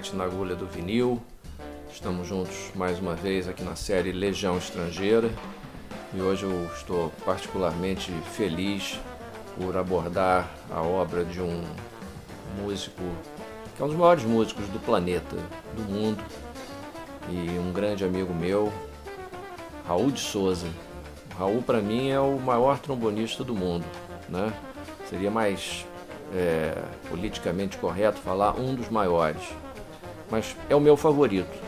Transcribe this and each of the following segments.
Site na agulha do vinil. Estamos juntos mais uma vez aqui na série Legião Estrangeira e hoje eu estou particularmente feliz por abordar a obra de um músico que é um dos maiores músicos do planeta, do mundo e um grande amigo meu, Raul de Souza. O Raul para mim é o maior trombonista do mundo, né? Seria mais é, politicamente correto falar um dos maiores mas é o meu favorito.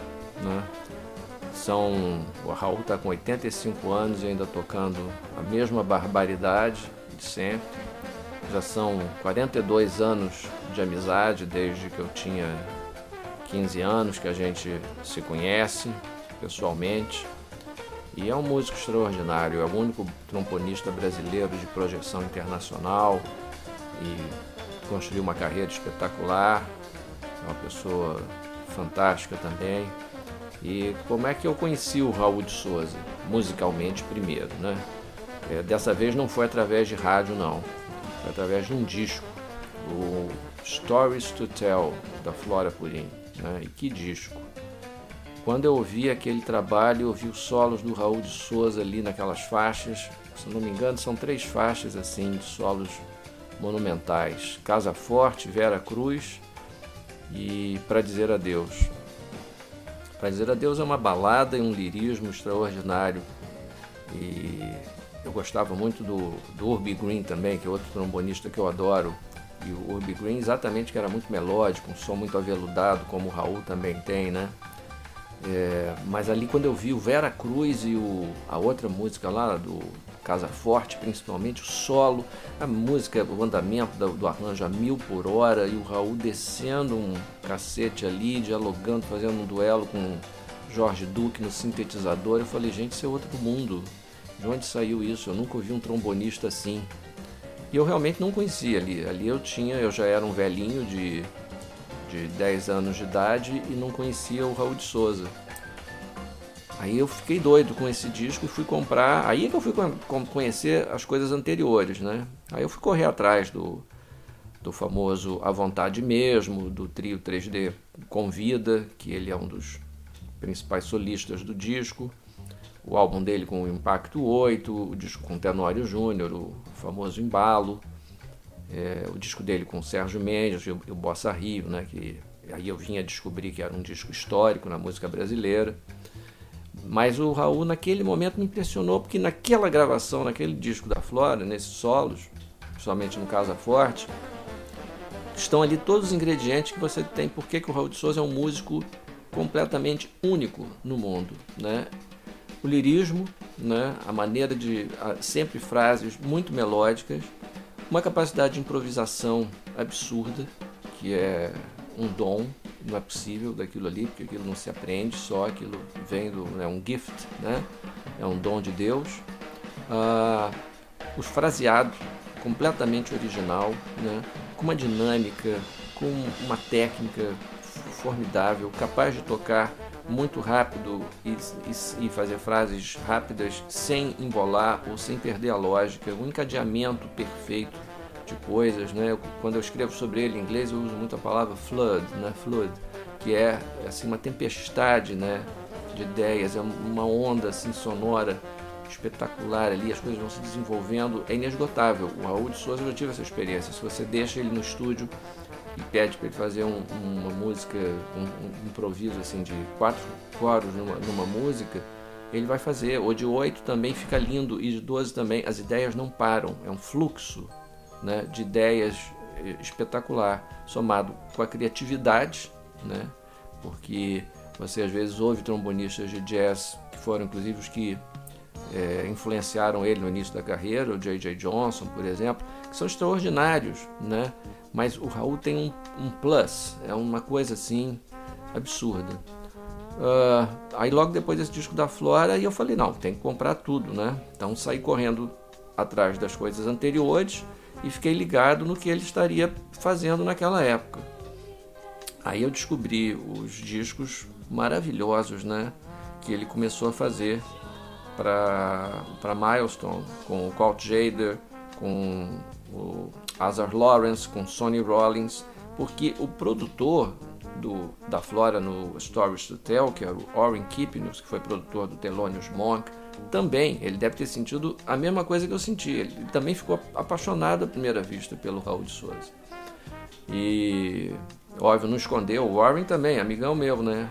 Né? São, o Raul está com 85 anos e ainda tocando a mesma barbaridade de sempre. Já são 42 anos de amizade desde que eu tinha 15 anos que a gente se conhece pessoalmente. E é um músico extraordinário, é o único tromponista brasileiro de projeção internacional e construiu uma carreira espetacular. É uma pessoa fantástica também. E como é que eu conheci o Raul de Souza? Musicalmente primeiro, né? É, dessa vez não foi através de rádio não, foi através de um disco, o Stories to Tell, da Flora Purim. Né? E que disco! Quando eu ouvi aquele trabalho, eu ouvi os solos do Raul de Souza ali naquelas faixas, se não me engano são três faixas assim, de solos monumentais. Casa Forte, Vera Cruz e Para Dizer Adeus. Para Dizer Adeus é uma balada e um lirismo extraordinário. E eu gostava muito do, do Urbi Green também, que é outro trombonista que eu adoro. E o Urbi Green exatamente que era muito melódico, um som muito aveludado, como o Raul também tem, né? É, mas ali quando eu vi o Vera Cruz e o, a outra música lá do Casa Forte, principalmente o solo, a música, o andamento do, arranjo a mil por hora e o Raul descendo um cacete ali, dialogando, fazendo um duelo com Jorge Duque no sintetizador. Eu falei, gente, isso é outro mundo. De onde saiu isso? Eu nunca ouvi um trombonista assim. E eu realmente não conhecia ali. Ali eu tinha, eu já era um velhinho de, de 10 anos de idade e não conhecia o Raul de Souza. Aí eu fiquei doido com esse disco e fui comprar. Aí é que eu fui conhecer as coisas anteriores, né? Aí eu fui correr atrás do, do famoso A Vontade Mesmo, do trio 3D Convida, que ele é um dos principais solistas do disco. O álbum dele com o Impacto 8, o disco com Tenório Júnior, o famoso Embalo. É, o disco dele com o Sérgio Mendes e o Bossa Rio, né? Que aí eu vinha descobrir que era um disco histórico na música brasileira. Mas o Raul naquele momento me impressionou porque naquela gravação, naquele disco da Flora, nesses solos, principalmente no Casa Forte, estão ali todos os ingredientes que você tem. Porque que o Raul de Souza é um músico completamente único no mundo, né? O lirismo, né? A maneira de sempre frases muito melódicas, uma capacidade de improvisação absurda, que é um dom não é possível daquilo ali, porque aquilo não se aprende só, aquilo vem do. é um gift, né? é um dom de Deus. Ah, os fraseados, completamente original, né? com uma dinâmica, com uma técnica formidável, capaz de tocar muito rápido e, e, e, fazer frases rápidas sem embolar ou sem perder a lógica, um encadeamento perfeito de coisas, né? Quando eu escrevo sobre ele em inglês, eu uso muito a palavra flood, né? Flood, que é assim uma tempestade, né? De ideias, é uma onda assim sonora espetacular ali, as coisas vão se desenvolvendo, é inesgotável. O Raul de Souza já tive essa experiência. Se você deixa ele no estúdio e pede para ele fazer um, uma música, um, um, improviso assim de quatro coros numa, numa música, ele vai fazer. O de 8 também fica lindo e de 12 também. As ideias não param, é um fluxo né, de ideias eh, espetacular, somado com a criatividade, né, porque você às vezes ouve trombonistas de jazz, que foram inclusive os que é, influenciaram ele no início da carreira, o J.J. Johnson, por exemplo, que são extraordinários, né? Mas o Raul tem um, um plus, é uma coisa assim absurda. Uh, aí logo depois desse disco da Flora, eu falei, não, tem que comprar tudo, né? Então saí correndo atrás das coisas anteriores e fiquei ligado no que ele estaria fazendo naquela época. Aí eu descobri os discos maravilhosos, né? Que ele começou a fazer para Milestone, com o Colt Jader, com o Azar Lawrence, com Sonny Rollins, porque o produtor do, da Flora no Stories to Tell, que era o Orrin Kipnius, que foi produtor do Thelonious Monk, também, ele deve ter sentido a mesma coisa que eu senti. Ele também ficou apaixonado à primeira vista pelo Raul de Souza. E, óbvio, não escondeu. O Warren também, amigão meu, né?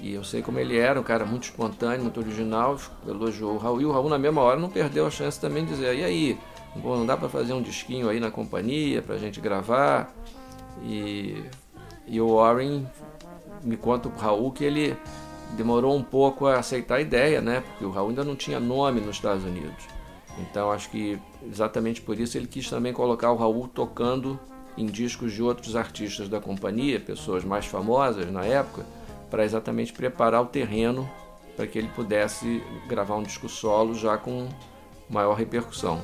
E eu sei como ele era, um cara muito espontâneo, muito original, elogiou o Raul. E o Raul, na mesma hora, não perdeu a chance também de dizer: e aí, não dá para fazer um disquinho aí na companhia, para a gente gravar? E, e o Warren me conta o Raul que ele demorou um pouco a aceitar a ideia, né? Porque o Raul ainda não tinha nome nos Estados Unidos. Então acho que exatamente por isso ele quis também colocar o Raul tocando em discos de outros artistas da companhia, pessoas mais famosas na época, para exatamente preparar o terreno para que ele pudesse gravar um disco solo já com maior repercussão.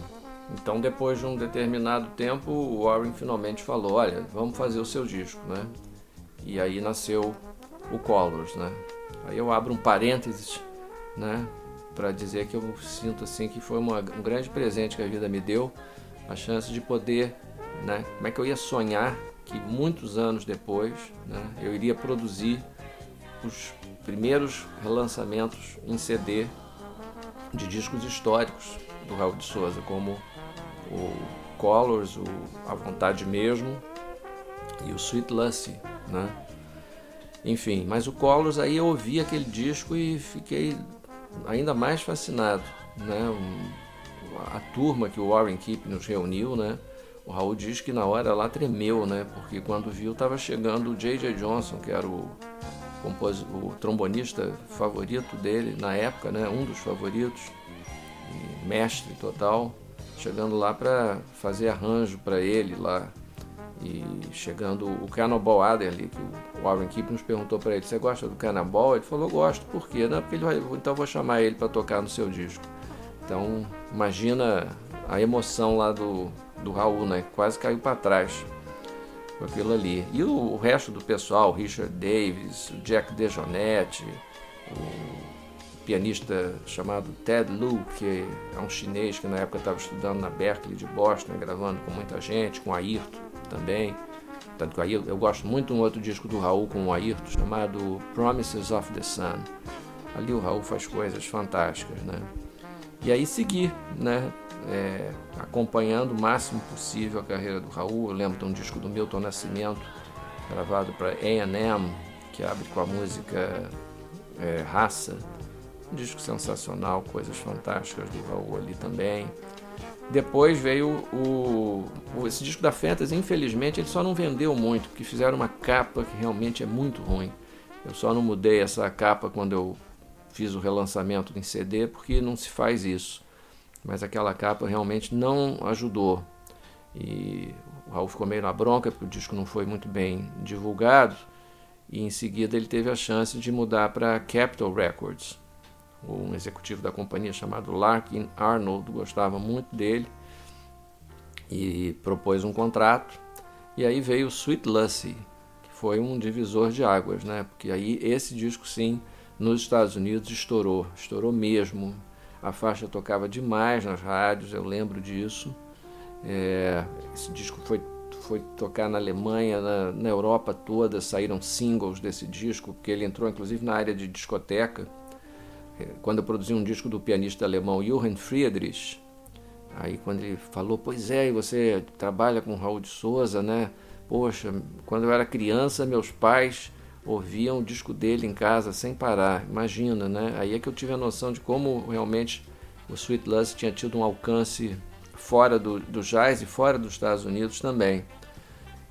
Então, depois de um determinado tempo, o Warren finalmente falou: Olha, vamos fazer o seu disco, né? E aí nasceu o Colors, né? Aí eu abro um parênteses, né? Para dizer que eu sinto assim que foi uma, um grande presente que a vida me deu, a chance de poder, né? Como é que eu ia sonhar que muitos anos depois, né? Eu iria produzir os primeiros relançamentos em CD de discos históricos do Raul de Souza, como o Colors, o A Vontade Mesmo e o Sweet Lucy, né? Enfim, mas o Colors aí eu ouvi aquele disco e fiquei ainda mais fascinado, né? A turma que o Warren Keep nos reuniu, né? O Raul diz que na hora lá tremeu, né? Porque quando viu estava chegando o J.J. Johnson, que era o, o trombonista favorito dele na época, né? Um dos favoritos, mestre total, chegando lá para fazer arranjo para ele lá e chegando o Cannonball Adderley, que o Warren Keep nos perguntou para ele: Você gosta do Cannonball? Ele falou: Gosto, por quê? Não, porque ele vai, então vou chamar ele para tocar no seu disco. Então, imagina a emoção lá do, do Raul, né? Quase caiu para trás com aquilo ali. E o, o, resto do pessoal: Richard Davis, o Jack DeJohnette, o pianista chamado Ted Lu, que é um chinês que na época estava estudando na Berkeley de Boston, gravando com muita gente, com Ayrton também. Tanto que eu, eu gosto muito de um outro disco do Raul com o Ayrton chamado Promises of the Sun. Ali o Raul faz coisas fantásticas, né? E aí segui, né? É, acompanhando o máximo possível a carreira do Raul. Eu lembro de um disco do Milton Nascimento, gravado para A&M, que abre com a música é, Raça. Um disco sensacional, coisas fantásticas do Raul ali também. Depois veio o, o, esse disco da Fantasy, infelizmente ele só não vendeu muito, porque fizeram uma capa que realmente é muito ruim. Eu só não mudei essa capa quando eu fiz o relançamento em CD, porque não se faz isso. Mas aquela capa realmente não ajudou. E o Raul ficou meio na bronca, porque o disco não foi muito bem divulgado. E em seguida ele teve a chance de mudar para Capitol Records um executivo da companhia chamado Larkin Arnold gostava muito dele e propôs um contrato. E aí veio Sweet Lucy, que foi um divisor de águas, né? Porque aí esse disco sim, nos Estados Unidos estourou, estourou mesmo. A faixa tocava demais nas rádios, eu lembro disso. É, esse disco foi foi tocar na Alemanha, na, na Europa toda, saíram singles desse disco, porque ele entrou inclusive na área de discoteca quando eu produzi um disco do pianista alemão Johann Friedrich, aí quando ele falou, pois é, e você trabalha com Raul de Souza, né? Poxa, quando eu era criança, meus pais ouviam o disco dele em casa sem parar. Imagina, né? Aí é que eu tive a noção de como realmente o Sweet Lust tinha tido um alcance fora do, do jazz e fora dos Estados Unidos também.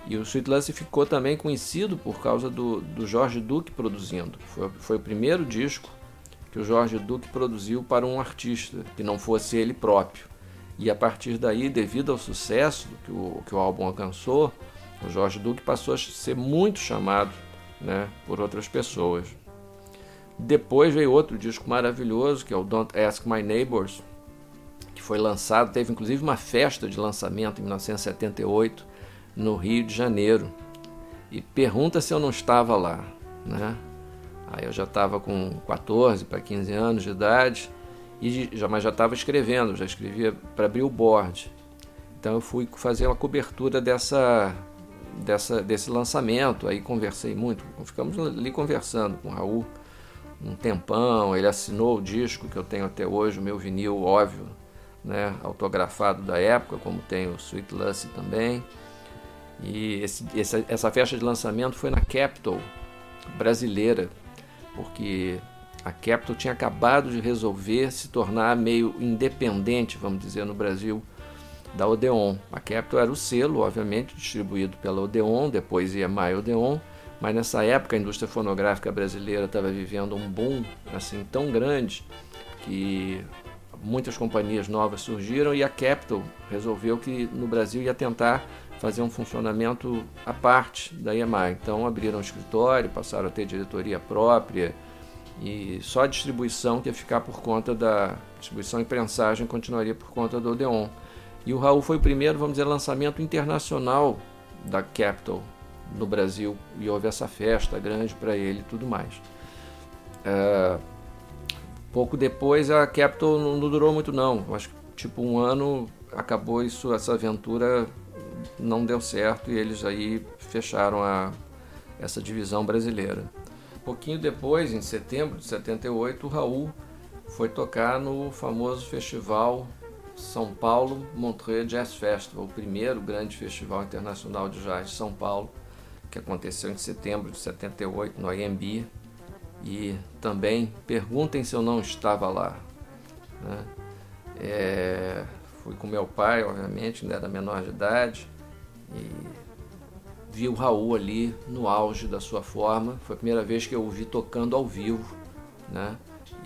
E o Sweet Lust ficou também conhecido por causa do, do Jorge Duke produzindo. Foi, foi o primeiro disco que o Jorge Duke produziu para um artista, que não fosse ele próprio. E a partir daí, devido ao sucesso que o, que o álbum alcançou, o Jorge Duke passou a ser muito chamado né, por outras pessoas. Depois veio outro disco maravilhoso, que é o Don't Ask My Neighbors, que foi lançado, teve inclusive uma festa de lançamento em 1978 no Rio de Janeiro. E pergunta se eu não estava lá, né? Aí eu já estava com 14 para 15 anos de idade, e já, mas já estava escrevendo, já escrevia para Billboard. Então eu fui fazer uma cobertura dessa dessa, desse lançamento. Aí conversei muito, ficamos ali conversando com o Raul um tempão. Ele assinou o disco que eu tenho até hoje, o meu vinil, óbvio, né, autografado da época, como tem o Sweet Lucy também. E esse, essa, essa festa de lançamento foi na Capitol brasileira, porque a Capitol tinha acabado de resolver se tornar meio independente, vamos dizer, no Brasil da Odeon. A Capitol era o selo, obviamente, distribuído pela Odeon, depois ia EMI Odeon, mas nessa época a indústria fonográfica brasileira estava vivendo um boom assim tão grande que muitas companhias novas surgiram e a Capitol resolveu que no Brasil ia tentar fazer um funcionamento à parte da EMI. Então abriram um escritório, passaram a ter diretoria própria e só a distribuição que ia ficar por conta da distribuição e prensagem continuaria por conta do Odeon. E o Raul foi o primeiro, vamos dizer, lançamento internacional da Capitol no Brasil e houve essa festa grande para ele e tudo mais. É, pouco depois a Capitol não, não durou muito não, acho que tipo um ano acabou isso, essa aventura não deu certo e eles aí fecharam a, essa divisão brasileira. Pouquinho depois, em setembro de 78, o Raul foi tocar no famoso festival são Paulo Montreux Jazz Festival, o primeiro grande festival internacional de jazz de São Paulo, que aconteceu em setembro de 78 no IMB. E também perguntem se eu não estava lá. Né? É, fui com meu pai, obviamente, ainda era menor de idade, e vi o Raul ali no auge da sua forma. Foi a primeira vez que eu o vi tocando ao vivo, né?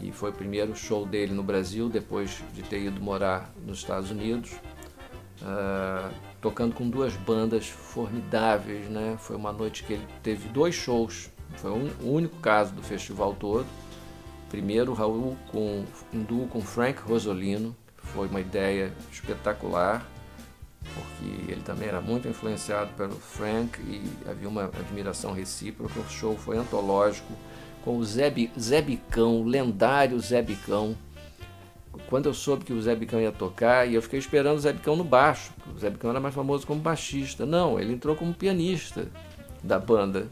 e foi o primeiro show dele no Brasil, depois de ter ido morar nos Estados Unidos, uh, tocando com duas bandas formidáveis. Né? Foi uma noite que ele teve dois shows, foi um, o único caso do festival todo. Primeiro, Raul com, um duo com Frank Rosolino, foi uma ideia espetacular, porque ele também era muito influenciado pelo Frank e havia uma admiração recíproca. O show foi antológico com o Zé, Zé Bicão, o lendário Zé Bicão. Quando eu soube que o Zé Bicão ia tocar, e eu fiquei esperando o Zé Bicão no baixo, o Zé Bicão era mais famoso como baixista. Não, ele entrou como pianista da banda.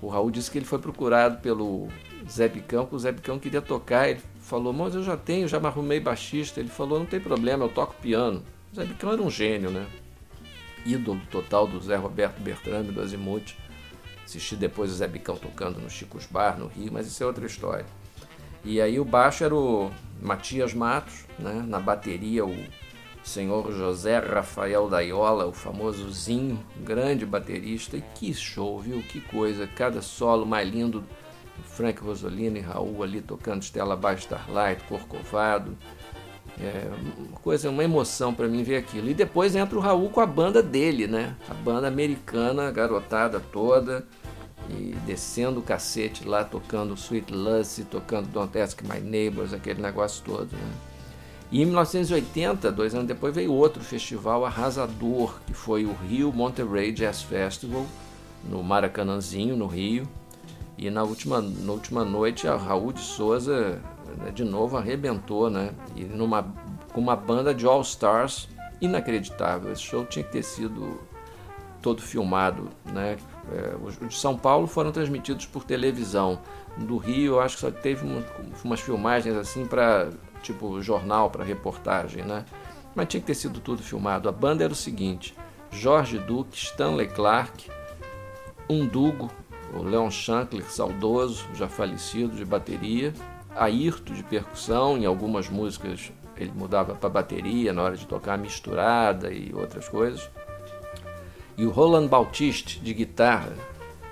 O Raul disse que ele foi procurado pelo Zé Bicão, que o Zé Bicão queria tocar. Ele falou, mas eu já tenho, já me arrumei baixista. Ele falou, não tem problema, eu toco piano. O Zé Bicão era um gênio, né? Ídolo total do Zé Roberto Bertrame, do Azimuth. Assisti depois o Zé Bicão tocando no Chicos Bar, no Rio, mas isso é outra história. E aí o baixo era o Matias Matos, né? na bateria o senhor José Rafael Daiola, o famoso Zinho, grande baterista. E que show, viu? Que coisa, cada solo mais lindo. Frank Rosolino e Raul ali tocando Stella By Starlight, Corcovado. É uma coisa, uma emoção para mim ver aquilo. E depois entra o Raul com a banda dele, né? A banda americana, garotada toda, e descendo o cacete lá, tocando Sweet Lucy, tocando Don't Ask My Neighbors, aquele negócio todo, né? E em 1980, dois anos depois, veio outro festival arrasador, que foi o Rio Monterey Jazz Festival, no Maracanãzinho, no Rio. E na última, na última noite, a Raul de Souza né, de novo arrebentou, né? E numa, com uma banda de All Stars inacreditável. Esse show tinha que ter sido todo filmado, né? É, os de São Paulo foram transmitidos por televisão. Do Rio, eu acho que só teve umas, umas filmagens assim para tipo jornal, para reportagem, né? Mas tinha que ter sido tudo filmado. A banda era o seguinte: Jorge Duque, Stanley Clark, Undugo, o Leon Shankler, saudoso, já falecido, de bateria, Ayrton de percussão, em algumas músicas ele mudava para bateria na hora de tocar misturada e outras coisas. E o Roland Bautiste de guitarra,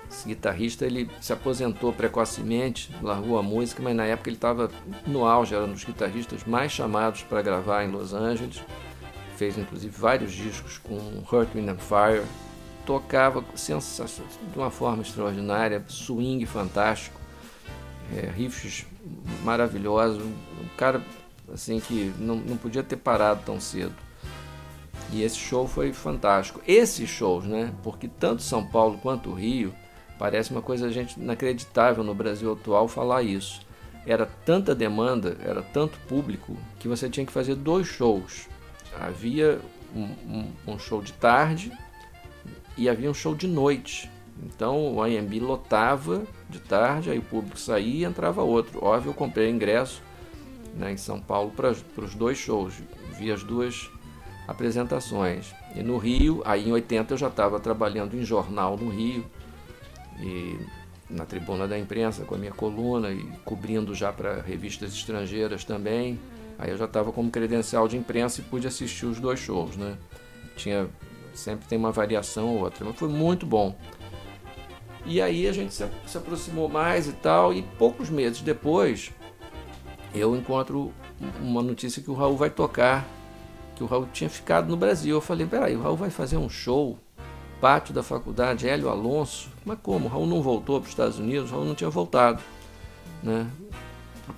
esse guitarrista ele se aposentou precocemente, largou a música, mas na época ele estava no auge, era um dos guitarristas mais chamados para gravar em Los Angeles. Fez inclusive vários discos com Hurt, Wind and Fire. Tocava de uma forma extraordinária, swing fantástico, é, riffs maravilhosos. Um cara assim que não, não podia ter parado tão cedo. E esse show foi fantástico. Esses shows, né? Porque tanto São Paulo quanto o Rio, parece uma coisa gente inacreditável no Brasil atual falar isso. Era tanta demanda, era tanto público, que você tinha que fazer dois shows. Havia um, um, um show de tarde e havia um show de noite. Então o IMB lotava de tarde, aí o público saía e entrava outro. Óbvio, eu comprei ingresso né, em São Paulo para os dois shows, vi as duas apresentações. E no Rio, aí em 80 eu já estava trabalhando em jornal no Rio, e na tribuna da imprensa com a minha coluna e cobrindo já para revistas estrangeiras também. Aí eu já estava como credencial de imprensa e pude assistir os dois shows, né? Tinha sempre tem uma variação ou outra, mas foi muito bom. E aí a gente se, se aproximou mais e tal, e poucos meses depois eu encontro uma notícia que o Raul vai tocar, que o Raul tinha ficado no Brasil. Eu falei, peraí, o Raul vai fazer um show, pátio da faculdade Hélio Alonso. Mas como? O Raul não voltou para os Estados Unidos, o Raul não tinha voltado né,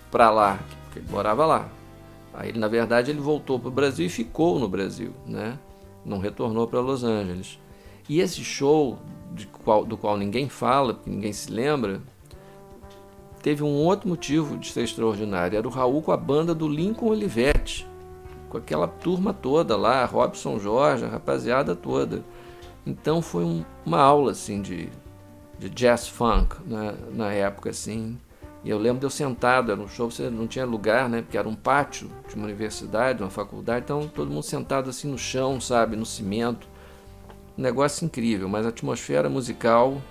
para lá, porque ele morava lá. Aí, na verdade, ele voltou para o Brasil e ficou no Brasil, né? Não retornou para Los Angeles. E esse show, qual, do qual ninguém fala, porque ninguém se lembra, teve um outro motivo de ser extraordinário. Era o Raul com a banda do Lincoln Olivetti, com aquela turma toda lá, Robson Jorge, a rapaziada toda. Então foi um, uma aula assim de, de jazz funk né, na época assim. E eu lembro de eu sentado, era um show, você não tinha lugar, né? Porque era um pátio de uma universidade, uma faculdade, então todo mundo sentado assim no chão, sabe, no cimento. Um negócio incrível, mas a atmosfera musical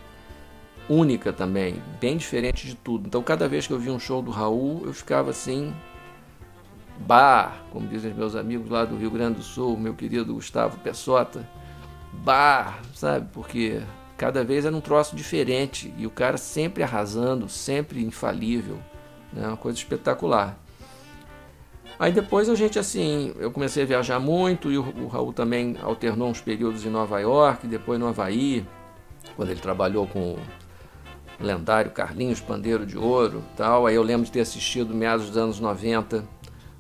única também, bem diferente de tudo. Então, cada vez que eu via um show do Raul, eu ficava assim, bar, como dizem os meus amigos lá do Rio Grande do Sul, meu querido Gustavo Pessota, bar, sabe? Porque cada vez era um troço diferente e o cara sempre arrasando, sempre infalível, né? Uma coisa espetacular. Aí depois a gente assim, eu comecei a viajar muito e o, o Raul também alternou uns períodos em Nova York, depois no Havaí, quando ele trabalhou com lendário Carlinhos Pandeiro de Ouro tal. Aí eu lembro de ter assistido, meados dos anos 90,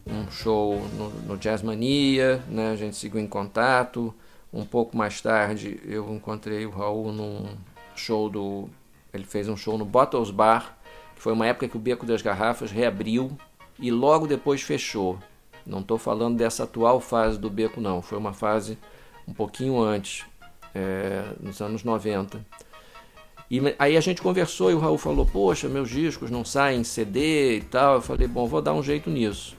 um show no, no Jazz Mania, né? a gente seguiu em contato. Um pouco mais tarde eu encontrei o Raul num show do. Ele fez um show no Bottles Bar, que foi uma época que o Beco das Garrafas reabriu e logo depois fechou. Não estou falando dessa atual fase do Beco, não. Foi uma fase um pouquinho antes, é, nos anos 90. E aí a gente conversou e o Raul falou: Poxa, meus discos não saem em CD e tal. Eu falei: Bom, vou dar um jeito nisso.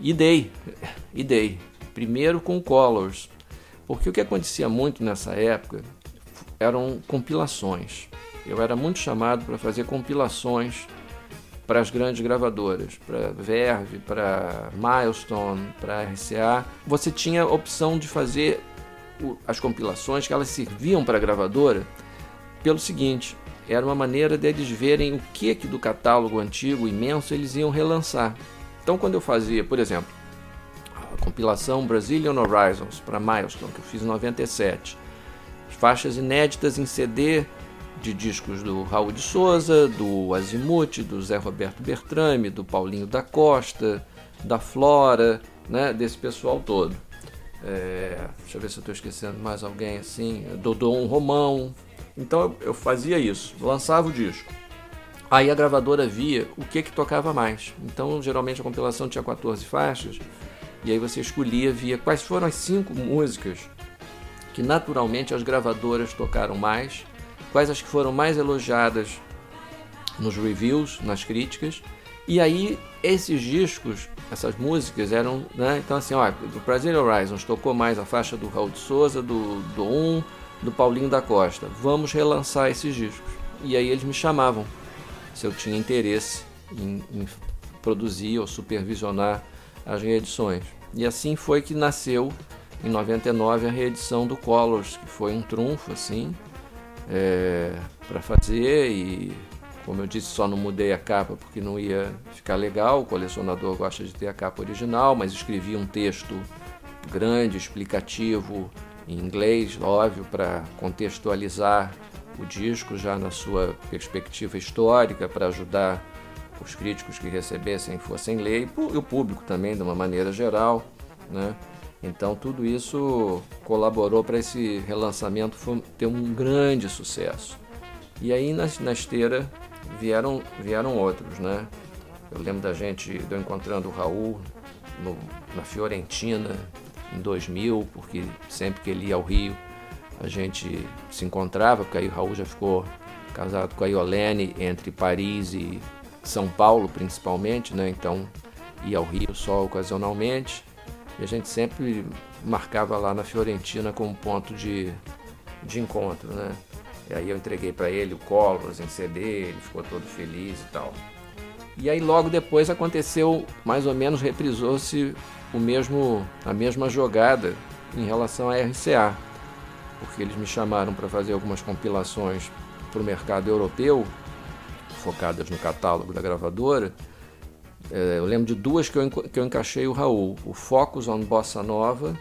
E dei, e dei. Primeiro com Colors, porque o que acontecia muito nessa época eram compilações. Eu era muito chamado para fazer compilações para as grandes gravadoras, para Verve, para Milestone, para RCA. Você tinha a opção de fazer as compilações que elas serviam para a gravadora pelo seguinte: era uma maneira deles verem o que, que do catálogo antigo imenso eles iam relançar. Então, quando eu fazia, por exemplo, compilação Brazilian Horizons para Milestone, que eu fiz em 97, faixas inéditas em CD de discos do Raul de Souza, do Azimuth, do Zé Roberto Bertrame, do Paulinho da Costa, da Flora, né, desse pessoal todo. É, deixa eu ver se eu estou esquecendo mais alguém assim. Do Dom Romão, então eu, fazia isso, lançava o disco. Aí a gravadora via o que que tocava mais. Então geralmente a compilação tinha 14 faixas e aí você escolhia, via quais foram as cinco músicas que naturalmente as gravadoras tocaram mais, quais as que foram mais elogiadas nos reviews, nas críticas. E aí esses discos, essas músicas eram, né? Então assim, ó, do Brazilian Horizons tocou mais a faixa do Raul de Souza, do do 1, do Paulinho da Costa. Vamos relançar esses discos. e aí eles me chamavam se eu tinha interesse em, em produzir ou supervisionar as reedições. E assim foi que nasceu em 99 a reedição do Colors, que foi um trunfo assim é, para fazer e como eu disse só não mudei a capa porque não ia ficar legal. O colecionador gosta de ter a capa original, mas escrevi um texto grande, explicativo em inglês, óbvio, para contextualizar o disco já na sua perspectiva histórica, para ajudar os críticos que recebessem fossem ler e o público também de uma maneira geral, né? Então tudo isso colaborou para esse relançamento ter um grande sucesso. E aí na, na esteira vieram, vieram outros, né? Eu lembro da gente, eu encontrando o Raul no, na Fiorentina em 2000, porque sempre que ele ia ao Rio a gente se encontrava, porque aí o Raul já ficou casado com a Iolene entre Paris e São Paulo principalmente, né? Então ia ao Rio só ocasionalmente. E a gente sempre marcava lá na Fiorentina como ponto de, de encontro, né? E aí eu entreguei para ele o Colors em CD, ele ficou todo feliz e tal. E aí logo depois aconteceu, mais ou menos reprisou-se o mesmo a mesma jogada em relação à RCA, porque eles me chamaram para fazer algumas compilações para o mercado europeu, focadas no catálogo da gravadora, é, eu lembro de duas que eu, que eu encaixei o Raul: o Focus on Bossa Nova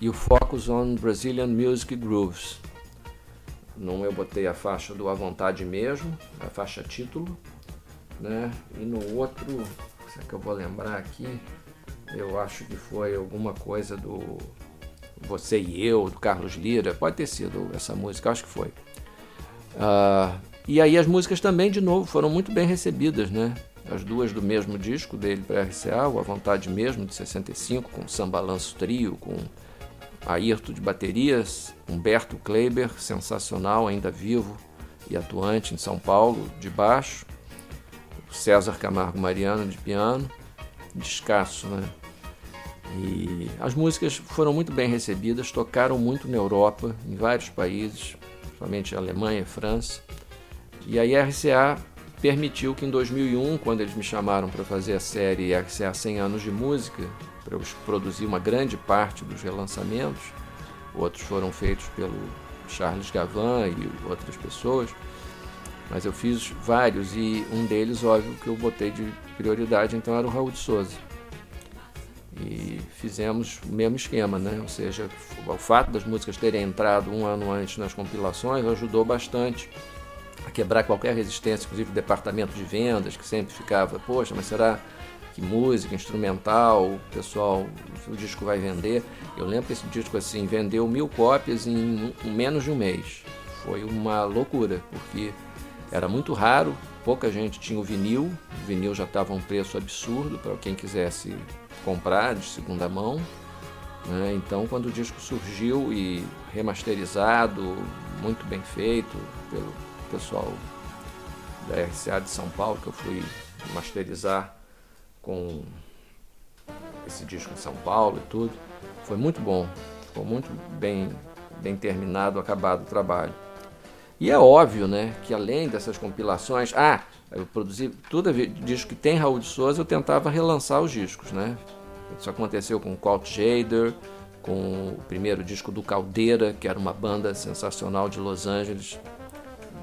e o Focus on Brazilian Music Grooves. Num eu botei a faixa do A Vontade Mesmo, a faixa título, né? E no outro, será que eu vou lembrar aqui? Eu acho que foi alguma coisa do Você e Eu, do Carlos Lira. Pode ter sido essa música, acho que foi. Uh, e aí as músicas também, de novo, foram muito bem recebidas, né? as duas do mesmo disco dele para RCA, o A Vontade Mesmo, de 65, com Samba Lanço Trio, com Ayrton de baterias, Humberto Kleiber, sensacional, ainda vivo e atuante em São Paulo, de baixo, César Camargo Mariano de piano, descasso, né? E as músicas foram muito bem recebidas, tocaram muito na Europa, em vários países, principalmente Alemanha, França. E a RCA permitiu que em 2001, quando eles me chamaram para fazer a série RCA 100 anos de música, para eu produzir uma grande parte dos relançamentos, outros foram feitos pelo Charles Gavan e outras pessoas, mas eu fiz vários e um deles, óbvio, que eu botei de prioridade, então era o Raul de Souza. E fizemos o mesmo esquema, né? Ou seja, o fato das músicas terem entrado um ano antes nas compilações ajudou bastante a quebrar qualquer resistência, inclusive o departamento de vendas, que sempre ficava, poxa, mas será que música, instrumental, o pessoal, o disco vai vender? Eu lembro que esse disco assim vendeu mil cópias em, menos de um mês. Foi uma loucura, porque era muito raro, pouca gente tinha o vinil, o vinil já estava um preço absurdo para quem quisesse comprar de segunda mão. Né? Então, quando o disco surgiu e remasterizado, muito bem feito pelo pessoal da RCA de São Paulo, que eu fui masterizar com esse disco em São Paulo e tudo. Foi muito bom, ficou muito bem, bem terminado, acabado o trabalho. E é óbvio, né, que além dessas compilações, ah, eu produzi tudo disco que tem Raul de Souza, eu tentava relançar os discos, né? Isso aconteceu com Colt Jader, com o primeiro disco do Caldeira, que era uma banda sensacional de Los Angeles,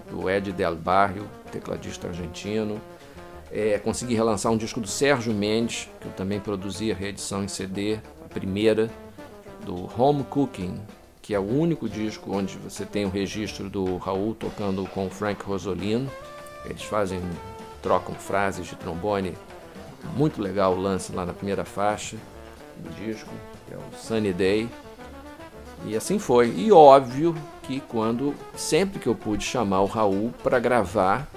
do Ed Del Barrio, tecladista argentino. É, consegui relançar um disco do Sérgio Mendes, que eu também produzi a reedição em CD, a primeira, do Home Cooking, que é o único disco onde você tem o registro do Raul tocando com o Frank Rosolino. Eles fazem, trocam frases de trombone. Muito legal o lance lá na primeira faixa do disco, que é o Sunny Day. E assim foi. E óbvio que quando sempre que eu pude chamar o Raul para gravar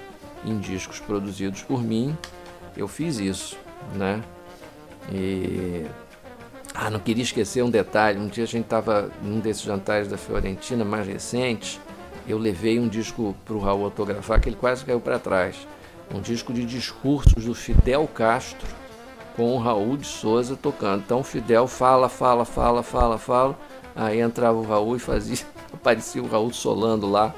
em discos produzidos por mim, eu fiz isso, né? E ah, não queria esquecer um detalhe. Um dia a gente estava num desses jantares da Fiorentina mais recentes. Eu levei um disco para o Raul autografar que ele quase caiu para trás. Um disco de discursos do Fidel Castro com o Raul de Souza tocando. Então o Fidel fala, fala, fala, fala, fala. Aí entrava o Raul e fazia, aparecia o Raul solando lá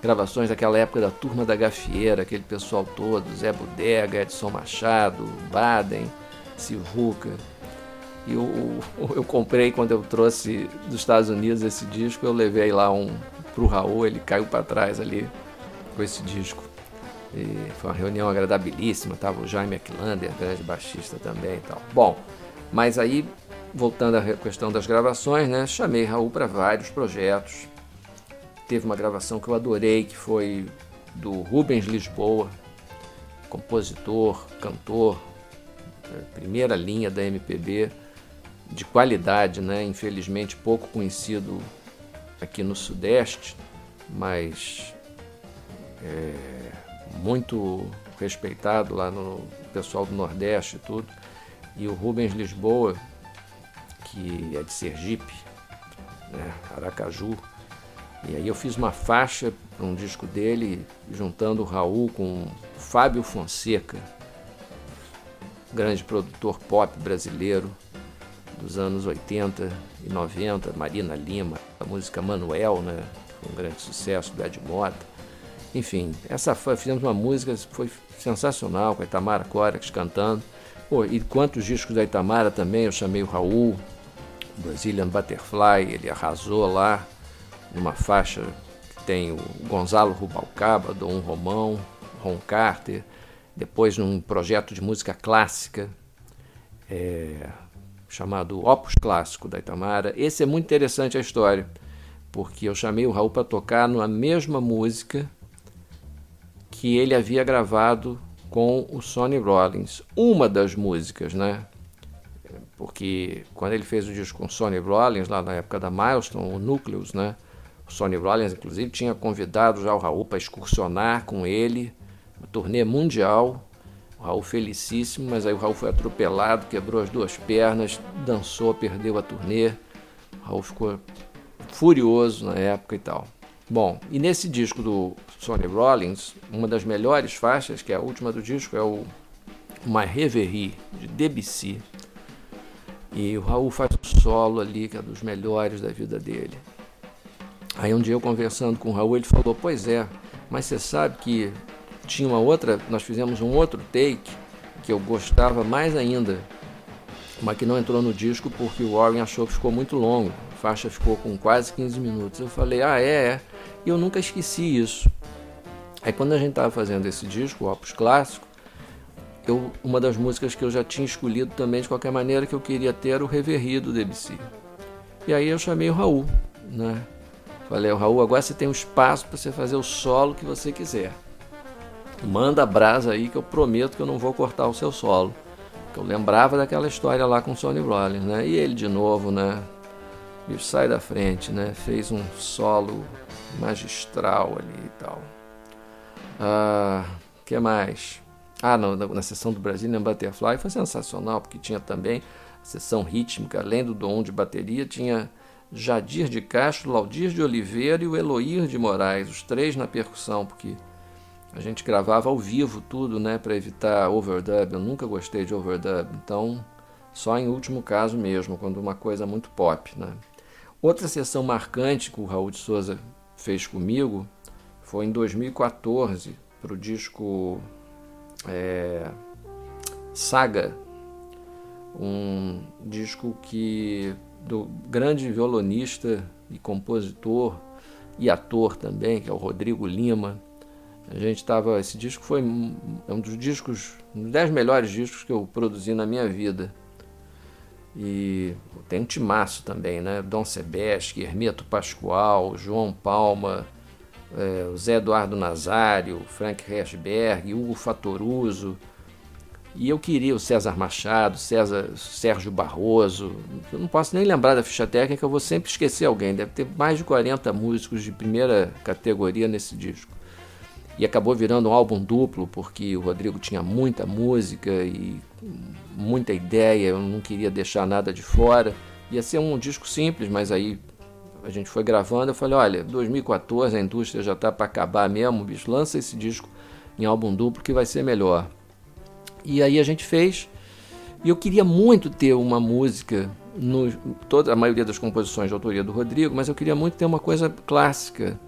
gravações daquela época da Turma da Gafieira, aquele pessoal todo, Zé Bodega, Edson Machado, Baden, Silvuca. E eu, eu comprei quando eu trouxe dos Estados Unidos esse disco, eu levei lá um pro Raul, ele caiu para trás ali com esse disco. E foi uma reunião agradabilíssima, tava o Jaime Aquilander, grande baixista também e tal. Bom, mas aí, voltando à questão das gravações, né, chamei Raul para vários projetos. Teve uma gravação que eu adorei, que foi do Rubens Lisboa, compositor, cantor, é, primeira linha da MPB, de qualidade, né? infelizmente pouco conhecido aqui no Sudeste, mas é, muito respeitado lá no pessoal do Nordeste e tudo. E o Rubens Lisboa, que é de Sergipe, né, Aracaju. E aí eu fiz uma faixa para um disco dele, juntando o Raul com o Fábio Fonseca, grande produtor pop brasileiro dos anos 80 e 90, Marina Lima, a música Manuel, né, foi um grande sucesso do Ed Mota. Enfim, essa fizemos uma música, foi sensacional, com a Itamara Corax cantando. Pô, e quantos discos da Itamara também, eu chamei o Raul, Brazilian Butterfly, ele arrasou lá, numa faixa que tem o Gonzalo Rubalcaba, Dom Romão, Ron Carter, depois num projeto de música clássica, é, chamado Opus Clássico da Itamara. Esse é muito interessante a história, porque eu chamei o Raul para tocar na mesma música que ele havia gravado com o Sonny Rollins. Uma das músicas, né? Porque quando ele fez o disco com o Sonny Rollins, lá na época da Milestone, o Nucleus, né? O Sonny Rollins, inclusive, tinha convidado já o Raul para excursionar com ele, uma turnê mundial. O Raul felicíssimo, mas aí o Raul foi atropelado, quebrou as duas pernas, dançou, perdeu a turnê. O Raul ficou furioso na época e tal. Bom, e nesse disco do Sonny Rollins, uma das melhores faixas, que é a última do disco, é o My Reverie, de Debussy. E o Raul faz um solo ali, que é dos melhores da vida dele. Aí um dia eu conversando com o Raul, ele falou, pois é, mas você sabe que tinha uma outra, nós fizemos um outro take que eu gostava mais ainda, mas que não entrou no disco porque o Warren achou que ficou muito longo. A faixa ficou com quase 15 minutos. Eu falei, ah, é, é. E eu nunca esqueci isso. Aí quando a gente estava fazendo esse disco, o Opus Clássico, eu, uma das músicas que eu já tinha escolhido também de qualquer maneira que eu queria ter era o Reverie do Debussy. E aí eu chamei o Raul, né? Falei, o Raul, agora você tem um espaço para você fazer o solo que você quiser. Manda brasa aí que eu prometo que eu não vou cortar o seu solo. Que eu lembrava daquela história lá com o Sonny Rollins, né? E ele de novo, né? Sai da frente, né? Fez um solo magistral ali e tal. Ah, que mais? Ah, não, na sessão do Brazilian Butterfly foi sensacional, porque tinha também a sessão rítmica, além do dom de bateria, tinha Jadir de Castro, Laudir de Oliveira e o Eloir de Moraes, os três na percussão, porque a gente gravava ao vivo tudo, né, para evitar overdub. Eu nunca gostei de overdub, então só em último caso mesmo, quando uma coisa muito pop, né. Outra sessão marcante que o Raul de Souza fez comigo foi em 2014 para o disco é, Saga, um disco que do grande violonista e compositor e ator também, que é o Rodrigo Lima. A gente estava. Esse disco foi é um dos discos, um dos dez melhores discos que eu produzi na minha vida. E tem um timaço também, né? Dom Sebesque, Hermeto Pascoal, João Palma, é, Zé Eduardo Nazário, Frank Hersberg, Hugo Fatoruso. E eu queria o César Machado, César, Sérgio Barroso. Eu não posso nem lembrar da ficha técnica, eu vou sempre esquecer alguém. Deve ter mais de 40 músicos de primeira categoria nesse disco. E acabou virando um álbum duplo, porque o Rodrigo tinha muita música e muita ideia, eu não queria deixar nada de fora. Ia ser um disco simples, mas aí a gente foi gravando, eu falei, olha, 2014 a indústria já está para acabar mesmo, bicho, lança esse disco em álbum duplo que vai ser melhor. E aí a gente fez, e eu queria muito ter uma música, no, toda a maioria das composições de autoria do Rodrigo, mas eu queria muito ter uma coisa clássica,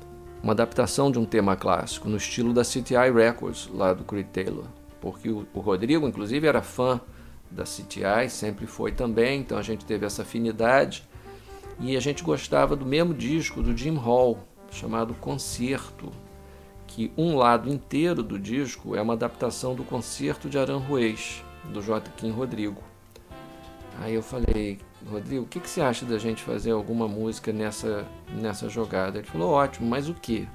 uma adaptação de um tema clássico no estilo da CTI Records, lá do Creed Taylor. Porque o, o Rodrigo, inclusive, era fã da CTI, sempre foi também, então a gente teve essa afinidade. E a gente gostava do mesmo disco do Jim Hall, chamado Concerto, que um lado inteiro do disco é uma adaptação do Concerto de Aranjuez, do Joaquim Rodrigo. Aí eu falei, Rodrigo, o que, que você acha da gente fazer alguma música nessa, nessa jogada? Ele falou, ótimo, mas o que?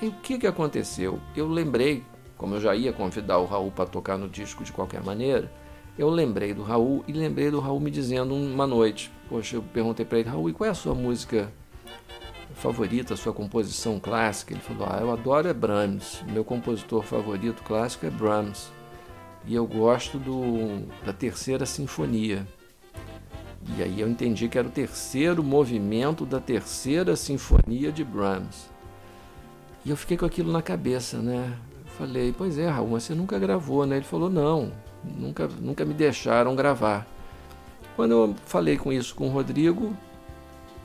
Aí o que, que aconteceu? Eu lembrei, como eu já ia convidar o Raul para tocar no disco de qualquer maneira, eu lembrei do Raul e lembrei do Raul me dizendo uma noite, poxa, eu perguntei para ele, Raul, e qual é a sua música favorita, sua composição clássica? Ele falou, ah, eu adoro é Brahms, meu compositor favorito clássico é Brahms e eu gosto do, da terceira sinfonia. E aí eu entendi que era o terceiro movimento da terceira sinfonia de Brahms. E eu fiquei com aquilo na cabeça, né? falei, pois é, Raul, mas você nunca gravou, né? Ele falou, não, nunca, nunca me deixaram gravar. Quando eu falei com isso com o Rodrigo,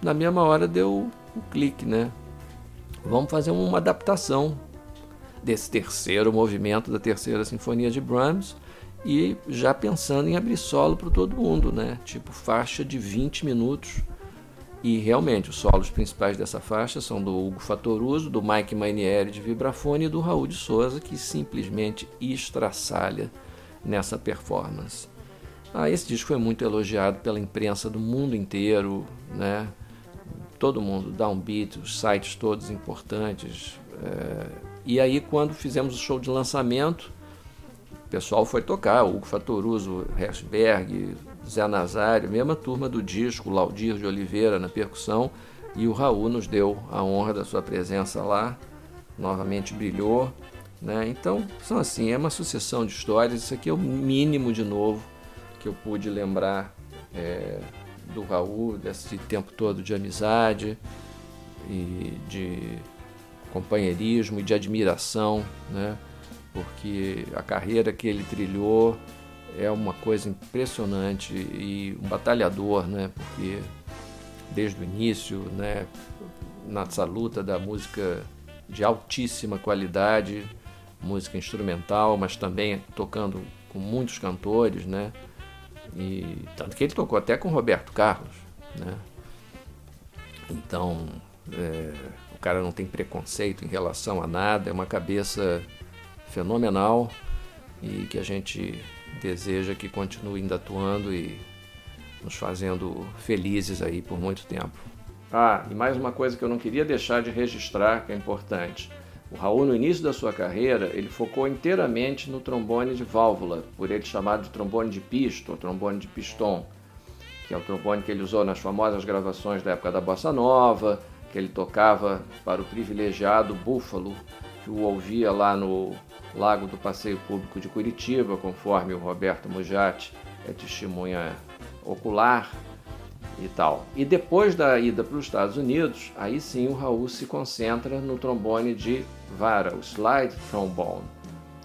na mesma hora deu um clique, né? Vamos fazer uma adaptação desse terceiro movimento da terceira sinfonia de Brahms e já pensando em abrir solo para todo mundo, né? Tipo faixa de 20 minutos. E realmente os solos principais dessa faixa são do Hugo Fatoruso, do Mike Manieri de vibrafone e do Raul de Souza, que simplesmente estraçalha nessa performance. Ah, esse disco foi muito elogiado pela imprensa do mundo inteiro, né? Todo mundo, Downbeat, os sites todos importantes. É e aí, quando fizemos o show de lançamento, o pessoal foi tocar, Hugo Fatoruso, Herzberg, Zé Nazário, mesma turma do disco, Laudir de Oliveira na percussão, e o Raul nos deu a honra da sua presença lá, novamente brilhou. Né? Então, são assim, é uma sucessão de histórias, isso aqui é o mínimo de novo que eu pude lembrar é, do Raul, desse tempo todo de amizade e de companheirismo e de admiração, né? porque a carreira que ele trilhou é uma coisa impressionante e um batalhador, né? porque desde o início, né? nessa luta da música de altíssima qualidade, música instrumental, mas também tocando com muitos cantores, né? E tanto que ele tocou até com Roberto Carlos, né? Então, é, cara não tem preconceito em relação a nada, é uma cabeça fenomenal e que a gente deseja que continue ainda atuando e nos fazendo felizes aí por muito tempo. Ah, e mais uma coisa que eu não queria deixar de registrar, que é importante. O Raul, no início da sua carreira, ele focou inteiramente no trombone de válvula, por ele chamado de trombone de pisto, ou trombone de piston, que é o trombone que ele usou nas famosas gravações da época da Bossa Nova, que ele tocava para o privilegiado Búfalo, que o ouvia lá no Lago do Passeio Público de Curitiba, conforme o Roberto Mujati é testemunha ocular e tal. E depois da ida para os Estados Unidos, aí sim o Raul se concentra no trombone de vara, o slide trombone,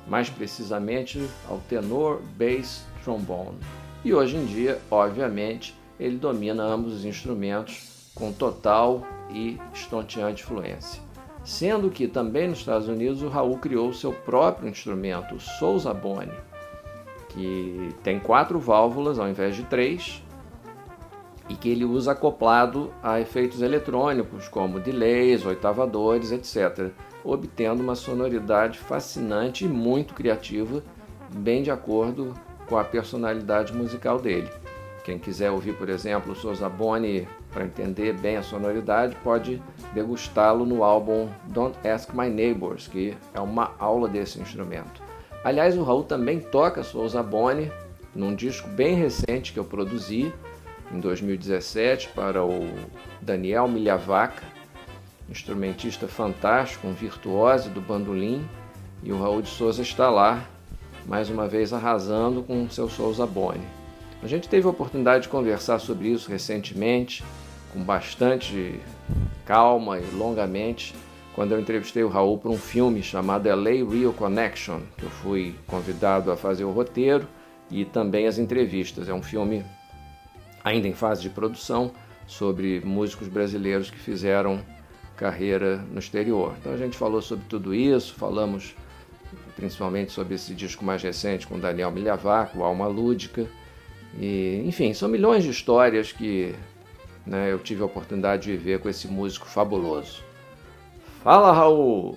mais precisamente ao tenor bass trombone. E hoje em dia, obviamente, ele domina ambos os instrumentos com total e estonteante fluência. Sendo que também nos Estados Unidos o Raul criou seu próprio instrumento, o Sousa Boni, que tem quatro válvulas ao invés de três e que ele usa acoplado a efeitos eletrônicos como delays, oitavadores, etc., obtendo uma sonoridade fascinante e muito criativa, bem de acordo com a personalidade musical dele. Quem quiser ouvir, por exemplo, o Sousa Boni para entender bem a sonoridade, pode degustá-lo no álbum Don't Ask My Neighbors, que é uma aula desse instrumento. Aliás, o Raul também toca Souza Boni num disco bem recente que eu produzi em 2017 para o Daniel Milhavaca, instrumentista fantástico, um virtuose do bandolim, e o Raul de Souza está lá, mais uma vez arrasando com seu Souza Boni. A gente teve a oportunidade de conversar sobre isso recentemente, com bastante calma e longamente, quando eu entrevistei o Raul para um filme chamado LA Real Connection, que eu fui convidado a fazer o roteiro e também as entrevistas. É um filme ainda em fase de produção sobre músicos brasileiros que fizeram carreira no exterior. Então a gente falou sobre tudo isso, falamos principalmente sobre esse disco mais recente com Daniel Milhavaco, Alma Lúdica. E, enfim, são milhões de histórias que né, eu tive a oportunidade de viver com esse músico fabuloso. Fala, Raul!